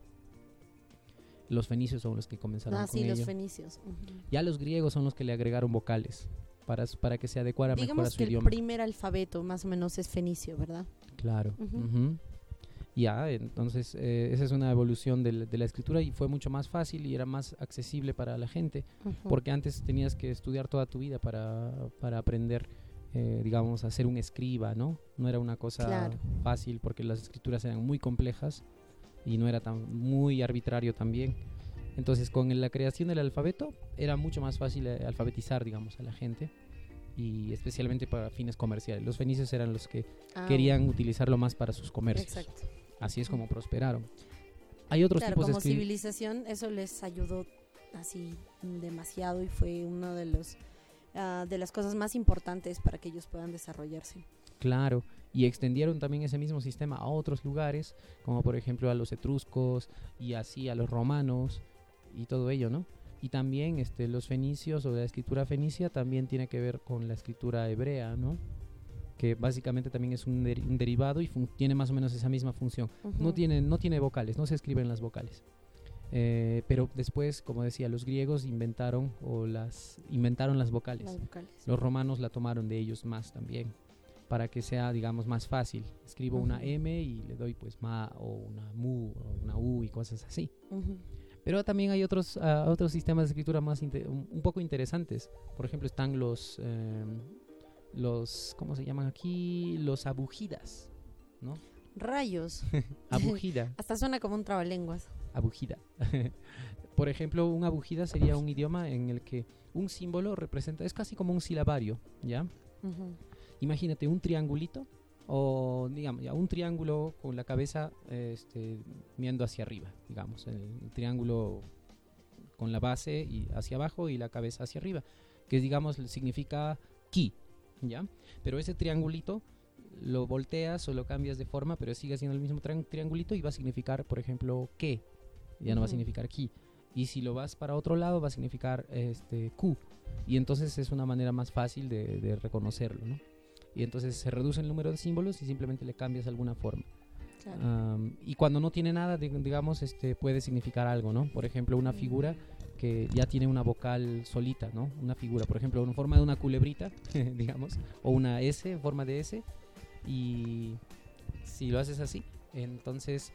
Los fenicios son los que comenzaron Ah, con sí, los fenicios. Ujú. Ya los griegos son los que le agregaron vocales para, para que se adecuara mejor a su que el idioma. primer alfabeto más o menos es fenicio, ¿verdad? Claro. Ujú. Ya, entonces eh, esa es una evolución del- de, la escritura y fue mucho más fácil y era más accesible para la gente, porque antes tenías que estudiar toda tu vida para, para aprender, eh, digamos, a ser un escriba, ¿no? No era una cosa Claro. fácil porque las escrituras eran muy complejas y no era tan muy arbitrario también. Entonces, con la creación del alfabeto era mucho más fácil eh, alfabetizar, digamos, a la gente y especialmente para fines comerciales. Los fenicios eran los que Ah, querían utilizarlo más para sus comercios. Exacto. Así es como prosperaron. Hay otros Claro, tipos de como escri- civilización eso les ayudó así demasiado y fue una de los ah, de las cosas más importantes para que ellos puedan desarrollarse. Claro, y extendieron también ese mismo sistema a otros lugares, como por ejemplo a los etruscos y así a los romanos y todo ello, ¿no? Y también este, los fenicios o la escritura fenicia también tiene que ver con la escritura hebrea, ¿no? Que básicamente también es un, deri- un derivado y tiene más o menos esa misma función. No tiene, no tiene vocales, no se escriben las vocales. Eh, pero después, como decía, los griegos inventaron o las inventaron las vocales. las vocales. Los romanos la tomaron de ellos más también, para que sea, digamos, más fácil. Escribo una. M y le doy pues ma o una mu o una u y cosas así. Pero también hay otros, ah, otros sistemas de escritura más un, poco interesantes. Por ejemplo, están los, em, los, ¿cómo se llaman aquí? Los abugidas, ¿no? Rayos. Abugida. Hasta suena como un trabalenguas. abugida. Por ejemplo, un abugida sería un idioma en el que un símbolo representa, es casi como un silabario, ¿ya? Imagínate un triangulito o digamos ya un triángulo con la cabeza este, viendo hacia arriba, digamos, el triángulo con la base y hacia abajo y la cabeza hacia arriba, que digamos significa ki, ¿ya? Pero ese triangulito lo volteas o lo cambias de forma, pero sigue siendo el mismo triang- triangulito y va a significar, por ejemplo, que, ya no va a significar ki. Y si lo vas para otro lado va a significar este ku. Y entonces es una manera más fácil de, de reconocerlo, ¿no? Y entonces se reduce el número de símbolos y simplemente le cambias alguna forma. Claro. Am, y cuando no tiene nada, dig- digamos, este puede significar algo, ¿no? Por ejemplo, una figura que ya tiene una vocal solita, ¿no? Una figura, por ejemplo, en forma de una culebrita, digamos, o una S en forma de S. Y si lo haces así, entonces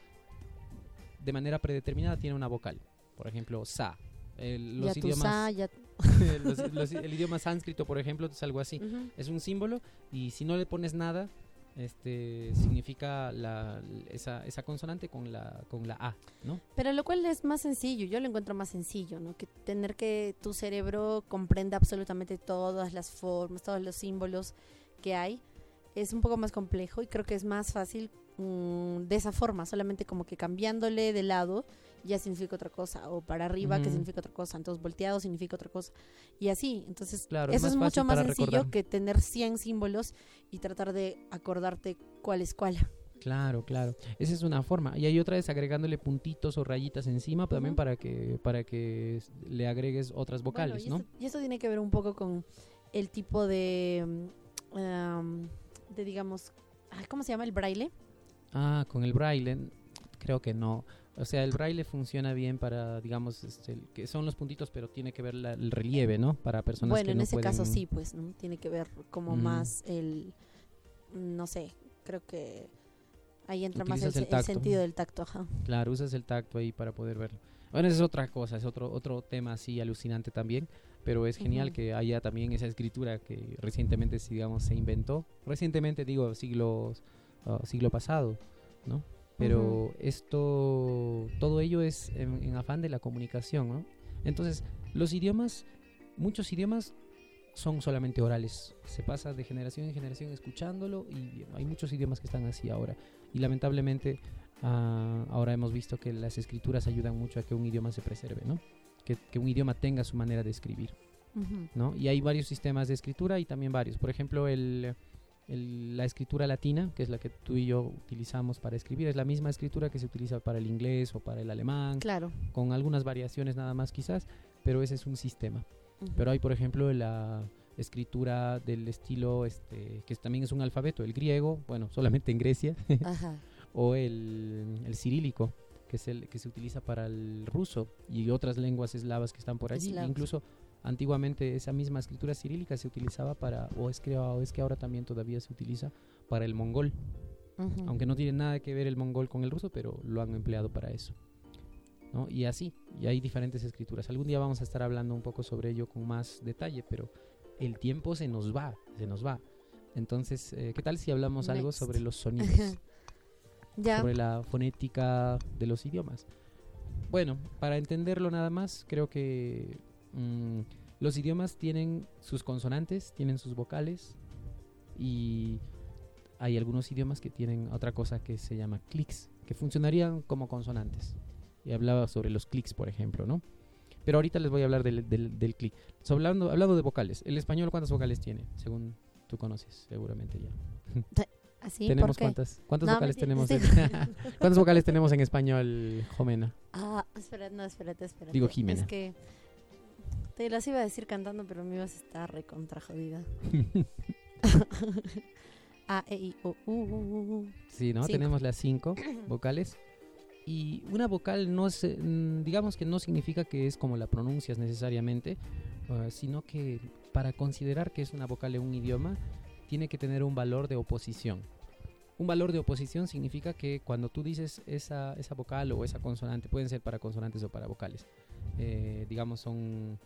de manera predeterminada tiene una vocal. Por ejemplo, sa. El, los idiomas, ya... los- los- el idioma sánscrito, por ejemplo, es algo así Ujú. es un símbolo y si no le pones nada este significa la, esa, esa consonante con la con la a no Pero lo cual es más sencillo, yo lo encuentro más sencillo, ¿no? Que tener que tu cerebro comprenda absolutamente todas las formas, todos los símbolos que hay. es un poco más complejo y creo que es más fácil mm, de esa forma, solamente como que cambiándole de lado ya significa otra cosa, o para arriba que significa otra cosa, entonces volteado significa otra cosa, y así. Entonces, Claro, eso es, más mucho más sencillo recordar. que tener 100 símbolos y tratar de acordarte cuál es cuál. Claro, claro. Esa es una forma. Y hay otra es agregándole puntitos o rayitas encima también para que para que le agregues otras vocales, Bueno, ¿no? y, esto, y esto tiene que ver un poco con el tipo de, am, de digamos, ¿cómo se llama? El braille. Ah, con el braille creo que no. O sea, el braille funciona bien para, digamos, este, que son los puntitos, pero tiene que ver la- el relieve, ¿no? Para personas Bueno, que en no ese caso sí, pues, ¿no? Tiene que ver como Mm. más el, no sé, creo que ahí entra más el, sentido del tacto, ajá. Claro, usas el tacto ahí para poder verlo. Bueno, esa es otra cosa, es otro otro tema así alucinante también, pero es genial que haya también esa escritura que recientemente, digamos, se inventó. Recientemente, digo, siglos, ah, siglo pasado, ¿no? Pero Ujú. esto, todo ello es en, en afán de la comunicación, ¿no? Entonces, los idiomas, muchos idiomas son solamente orales. Se pasa de generación en generación escuchándolo y hay muchos idiomas que están así ahora. Y lamentablemente ah, ahora hemos visto que las escrituras ayudan mucho a que un idioma se preserve, ¿no? Que, que un idioma tenga su manera de escribir, Ujú. ¿no? Y hay varios sistemas de escritura y también varios. Por ejemplo, el, el- la escritura latina, que es la que tú y yo utilizamos para escribir, es la misma escritura que se utiliza para el inglés o para el alemán, Claro. con algunas variaciones nada más quizás, pero ese es un sistema. Pero hay, por ejemplo, la escritura del estilo, este, que también es un alfabeto, el griego, bueno, solamente en Grecia, Ajá. o el, el cirílico, que es el que se utiliza para el ruso y otras lenguas eslavas que están por allí. Eslavos. Incluso antiguamente esa misma escritura cirílica se utilizaba para, o es que, o es que ahora también todavía se utiliza para el mongol, aunque no tiene nada que ver el mongol con el ruso, pero lo han empleado para eso. ¿no? Y así, y hay diferentes escrituras. Algún día vamos a estar hablando un poco sobre ello con más detalle, pero el tiempo se nos va, se nos va. Entonces, eh, ¿qué tal si hablamos algo sobre los sonidos? sobre la fonética de los idiomas. Bueno, para entenderlo nada más, creo que mm, los idiomas tienen sus consonantes, tienen sus vocales y hay algunos idiomas que tienen otra cosa que se llama clics, que funcionarían como consonantes. Y hablaba sobre los clics, por ejemplo, ¿no? Pero ahorita les voy a hablar del, del, del clic. So, hablando, hablando de vocales, ¿el español cuántas vocales tiene? Según tú conoces, seguramente ya. Así, ¿Tenemos cuántas? ¿Cuántas No, vocales tenemos? sí. En, ¿Cuántas vocales tenemos en español, Jomena? Ah, espera, no, espérate, espérate. Digo Jimena. Es que te las iba a decir cantando, pero mi voz está recontra jodida. A, E, I, O, U, sí, ¿no? Cinco. Tenemos las cinco vocales. Y una vocal no es, mm, digamos que no significa que es como la pronuncias necesariamente, uh, sino que para considerar que es una vocal en un idioma, tiene que tener un valor de oposición. Un valor de oposición significa que cuando tú dices esa, esa vocal o esa consonante, pueden ser para consonantes o para vocales, eh, digamos son...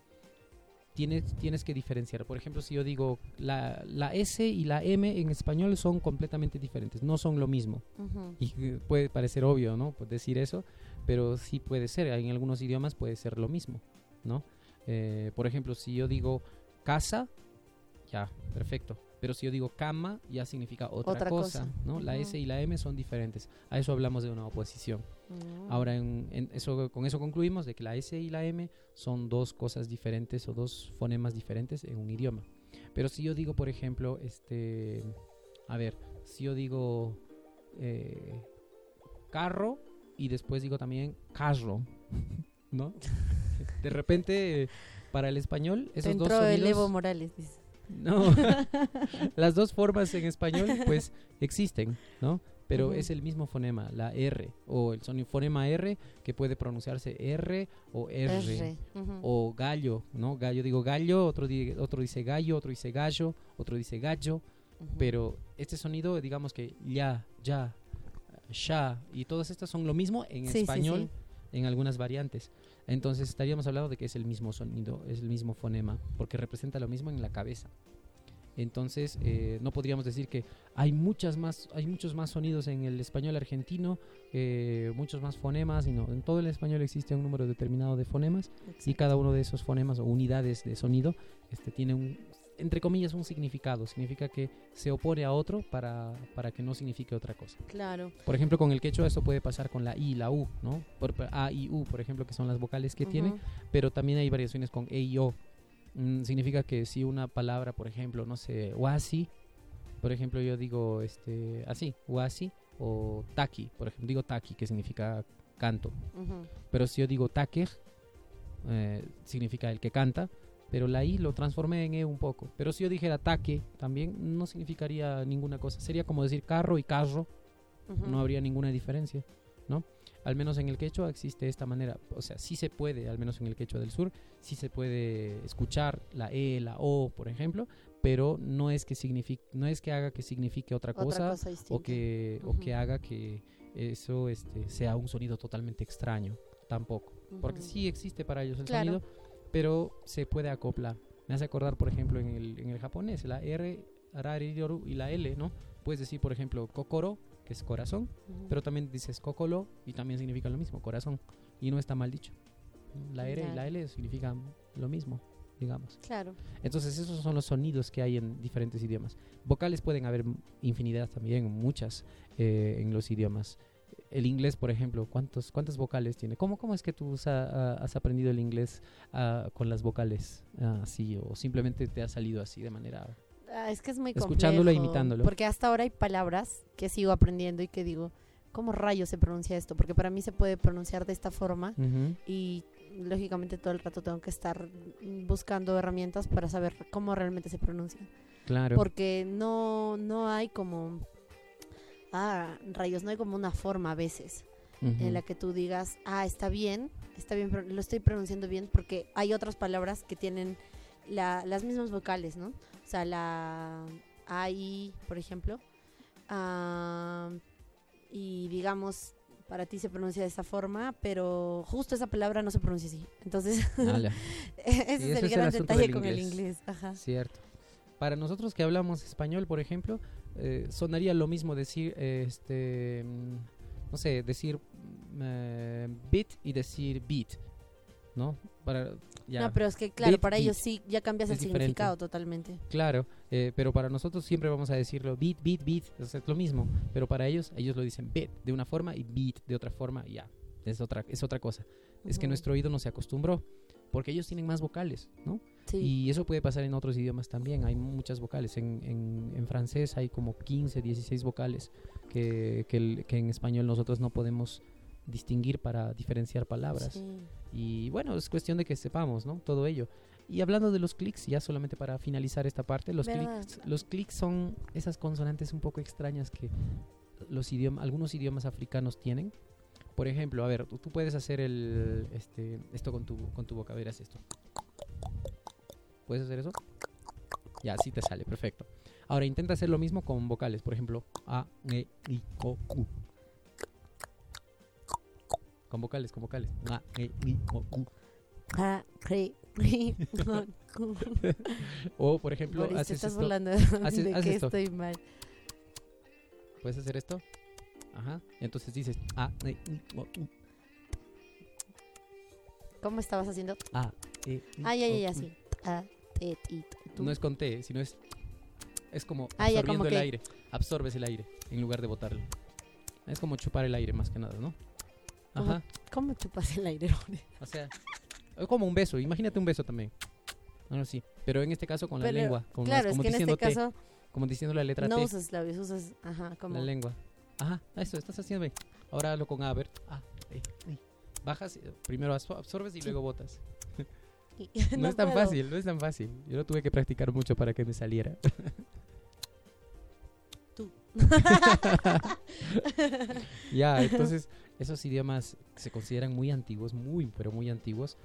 Tienes, tienes que diferenciar. Por ejemplo, si yo digo la, la S y la M en español son completamente diferentes, no son lo mismo. Y puede parecer obvio, ¿no? Pues decir eso, pero sí puede ser. En algunos idiomas puede ser lo mismo, ¿no? Eh, por ejemplo, si yo digo casa, ya, perfecto. Pero si yo digo cama, ya significa otra, Otra cosa, cosa. ¿no? La S y la M son diferentes. A eso hablamos de una oposición. Mm. Ahora, en, en eso, con eso concluimos de que la S y la M son dos cosas diferentes o dos fonemas diferentes en un idioma. Pero si yo digo, por ejemplo, este, a ver, si yo digo eh, carro y después digo también carro, ¿no? De repente, para el español, esos dos entró el sonidos... Evo Morales, dice. No, las dos formas en español pues existen, ¿no? Pero es el mismo fonema, la R, o el sonido fonema R que puede pronunciarse R o R, o gallo, ¿no? Gallo digo gallo, otro, di- otro dice gallo, otro dice gallo, otro dice gallo, pero este sonido digamos que ya, ya, ya, y todas estas son lo mismo en Sí, sí, español sí. en algunas variantes. Entonces estaríamos hablando de que es el mismo sonido, es el mismo fonema, porque representa lo mismo en la cabeza. Entonces eh, no podríamos decir que hay muchas más, hay muchos más sonidos en el español argentino, eh, muchos más fonemas, y no, en todo el español existe un número determinado de fonemas y Exacto. cada uno de esos fonemas o unidades de sonido este, tiene un entre comillas, un significado. Significa que se opone a otro para, para que no signifique otra cosa. Claro. Por ejemplo, con el quechua esto puede pasar con la I y la U, ¿no? Por, A y U, por ejemplo, que son las vocales que tiene, Ujú. pero también hay variaciones con E y O. Mm, significa que si una palabra, por ejemplo, no sé, wasi, por ejemplo, yo digo este así, wasi o taki, por ejemplo, digo taki, que significa canto. Ujú. Pero si yo digo taker, eh, significa el que canta, pero la I lo transformé en E un poco. Pero si yo dijera taque, también no significaría ninguna cosa. Sería como decir carro y carro, no habría ninguna diferencia, ¿no? Al menos en el quechua existe esta manera, o sea, sí se puede, al menos en el quechua del sur, sí se puede escuchar la E, la O, por ejemplo, pero no es que signifique, no es que haga que signifique otra Otra cosa, o que, o que haga que eso este, sea un sonido totalmente extraño, tampoco. Porque sí existe para ellos el Claro. sonido, pero se puede acoplar. Me hace acordar, por ejemplo, en el, en el japonés, la R, raririru y la L, ¿no? Puedes decir, por ejemplo, kokoro, que es corazón, Ujú. pero también dices kokoro y también significa lo mismo, corazón. Y no está mal dicho. La R y la L significan lo mismo, digamos. Claro. Entonces esos son los sonidos que hay en diferentes idiomas. Vocales pueden haber infinidad también, muchas eh, en los idiomas. El inglés, por ejemplo, ¿cuántos, ¿cuántas vocales tiene? ¿Cómo, cómo es que tú usa- ah, has aprendido el inglés ah, con las vocales ah, así o simplemente te ha salido así de manera... Ah, es que es muy Escuchándolo e imitándolo. Porque hasta ahora hay palabras que sigo aprendiendo y que digo, ¿cómo rayos se pronuncia esto? Porque para mí se puede pronunciar de esta forma y lógicamente todo el rato tengo que estar buscando herramientas para saber cómo realmente se pronuncia. Claro. Porque no, no hay como... Ah, rayos, no hay como una forma a veces en la que tú digas, ah, está bien, está bien, lo estoy pronunciando bien, porque hay otras palabras que tienen la- las mismas vocales, ¿no? O sea, la AI, por ejemplo, ah, y digamos, para ti se pronuncia de esa forma, pero justo esa palabra no se pronuncia así. Entonces, ese es el gran detalle con el inglés. inglés. Ajá. Cierto. Para nosotros que hablamos español, por ejemplo, eh, sonaría lo mismo decir, eh, este, mm, no sé, decir mm, eh, bit y decir beat, ¿no? Para, ya, No, pero es que, claro, Beat, para ellos sí, ya cambias Es el diferente. significado totalmente. claro, eh, pero para nosotros siempre vamos a decirlo beat, beat, beat, es lo mismo, pero para ellos, ellos lo dicen bit de una forma y beat de otra forma, ya, es otra, es otra cosa. Es que nuestro oído no se acostumbró, porque ellos tienen más vocales, ¿no? Sí. Y eso puede pasar en otros idiomas también. Hay muchas vocales. En, en- en francés hay como 15, 16 vocales que, que el- que en español nosotros no podemos distinguir para diferenciar palabras. Sí. Y bueno, es cuestión de que sepamos, ¿no? Todo ello. Y hablando de los clics, ya solamente para finalizar esta parte, los clics, los clics son esas consonantes un poco extrañas que los idiomas, algunos idiomas africanos tienen. Por ejemplo, a ver, tú, tú puedes hacer el, este, esto con tu, con tu boca, verás esto. ¿Puedes hacer eso? Ya, sí te sale, perfecto. Ahora intenta hacer lo mismo con vocales, por ejemplo, A, E, I, O, U. Con vocales, con vocales. A, E, I, O, U. O, por ejemplo, Boris, te haces estás esto. burlando de haces- que esto. estoy mal. ¿Puedes hacer esto? Ajá. Entonces dices A, E, I, O, U. ¿Cómo estabas haciendo? A, E, I, Ah, ya, ya, ya, sí. Ah, te, ti, tú. No es con T, sino es. Es como Ah, absorbiendo como el que- aire. Absorbes el aire en lugar de botarlo. Es como chupar el aire más que nada, ¿no? Ajá. ¿Cómo chupas el aire? O sea, es como un beso. Imagínate un beso también. Bueno, sí. Pero en este caso con la Pero, lengua. Con Claro, las- es como que en este diciendo caso como diciendo la letra no T. usas labios, usas, ajá, como... La lengua. Ajá, eso, estás haciendo bien. Ahora hazlo con A, a ver. Ah, eh. Bajas, eh, primero absor- absorbes y luego botas. No, es tan puedo. fácil, no es tan fácil. Yo lo tuve que practicar mucho para que me saliera. Tú. ya, entonces esos idiomas se consideran muy antiguos, muy, pero muy antiguos.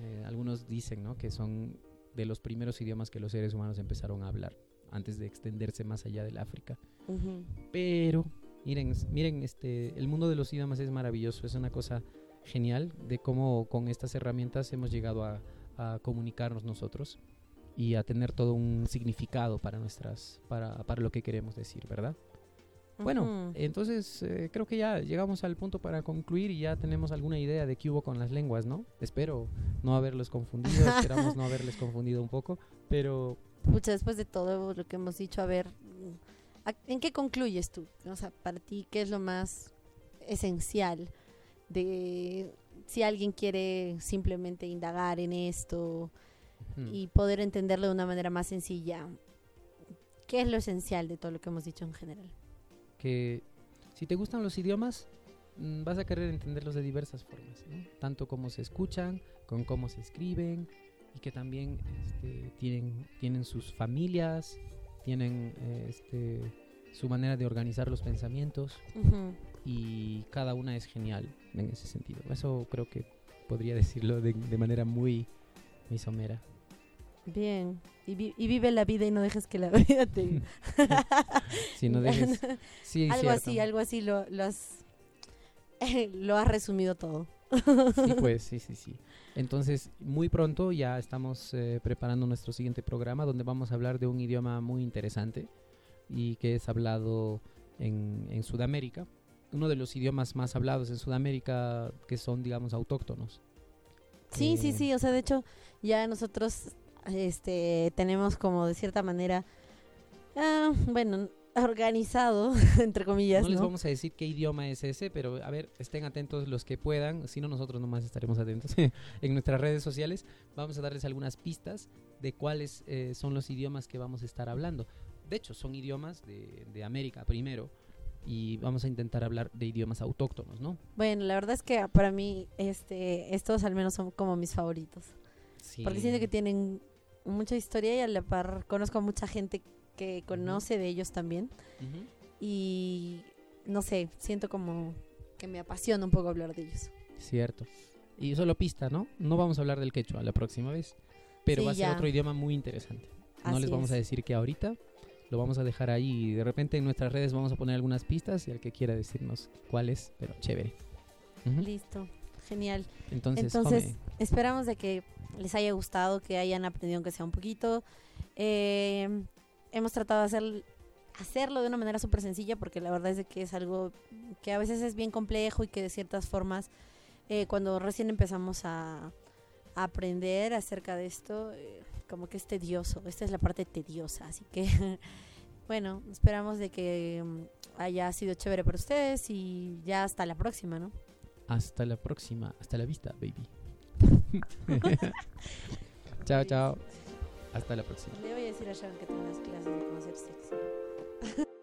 Eh, algunos dicen ¿no? que son de los primeros idiomas que los seres humanos empezaron a hablar antes de extenderse más allá del África. Pero miren, miren, este, el mundo de los idiomas es maravilloso, es una cosa genial de cómo con estas herramientas hemos llegado a, a comunicarnos nosotros y a tener todo un significado para nuestras, para, para lo que queremos decir, ¿verdad? Bueno, Ujú. entonces eh, creo que ya llegamos al punto para concluir y ya tenemos alguna idea de qué hubo con las lenguas, ¿no? Espero no haberlos confundido, esperamos no haberles confundido un poco, pero pucha, después de todo lo que hemos dicho, a ver, ¿a- ¿en qué concluyes tú? O sea, para ti, ¿qué es lo más esencial de si alguien quiere simplemente indagar en esto Ujú. y poder entenderlo de una manera más sencilla? ¿Qué es lo esencial de todo lo que hemos dicho en general? que si te gustan los idiomas, mm, vas a querer entenderlos de diversas formas, ¿no? tanto como se escuchan, con cómo se escriben, y que también este, tienen, tienen sus familias, tienen este, su manera de organizar los pensamientos, Ujú. Y cada una es genial en ese sentido. Eso creo que podría decirlo de, de manera muy, muy somera. Bien, y, vi- y vive la vida y no dejes que la vida te... Si no dejes... Sí, algo cierto. así, algo así lo, lo has, lo has resumido todo. Sí, pues, sí, sí, sí. Entonces, muy pronto ya estamos eh, preparando nuestro siguiente programa donde vamos a hablar de un idioma muy interesante y que es hablado en, en Sudamérica. Uno de los idiomas más hablados en Sudamérica que son, digamos, autóctonos. Sí, sí, Eh, sí, o sea, de hecho, ya nosotros este tenemos como de cierta manera, ah, bueno, organizado, entre comillas, No ¿no? les vamos a decir qué idioma es ese, pero a ver, estén atentos los que puedan, si no nosotros nomás estaremos atentos en nuestras redes sociales. Vamos a darles algunas pistas de cuáles eh, son los idiomas que vamos a estar hablando. De hecho, son idiomas de, de América primero y vamos a intentar hablar de idiomas autóctonos, ¿no? Bueno, la verdad es que para mí este estos al menos son como mis favoritos, Sí. porque siento que tienen mucha historia y a la par conozco a mucha gente que conoce de ellos también Ujú. y no sé, siento como que me apasiona un poco hablar de ellos. Cierto. Y solo pista, ¿no? No vamos a hablar del quechua la próxima vez, pero Sí, va a ser ya. otro idioma muy interesante. No les vamos a decir que ahorita, lo vamos a dejar ahí y de repente en nuestras redes vamos a poner algunas pistas y al que quiera decirnos cuál es, pero chévere. Ujú. Listo, genial. Entonces, Entonces, esperamos de que les haya gustado, que hayan aprendido aunque sea un poquito. Eh, hemos tratado de hacer, hacerlo de una manera súper sencilla porque la verdad es de que es algo que a veces es bien complejo y que de ciertas formas, eh, cuando recién empezamos a, a aprender acerca de esto, eh, como que es tedioso. Esta es la parte tediosa, así que... Bueno, esperamos de que mm, haya sido chévere para ustedes y ya hasta la próxima, ¿no? hasta la próxima, hasta la vista, baby. chao, chao. Hasta la próxima. Le voy a decir a Sharon que tengo unas clases de cómo ser sexy.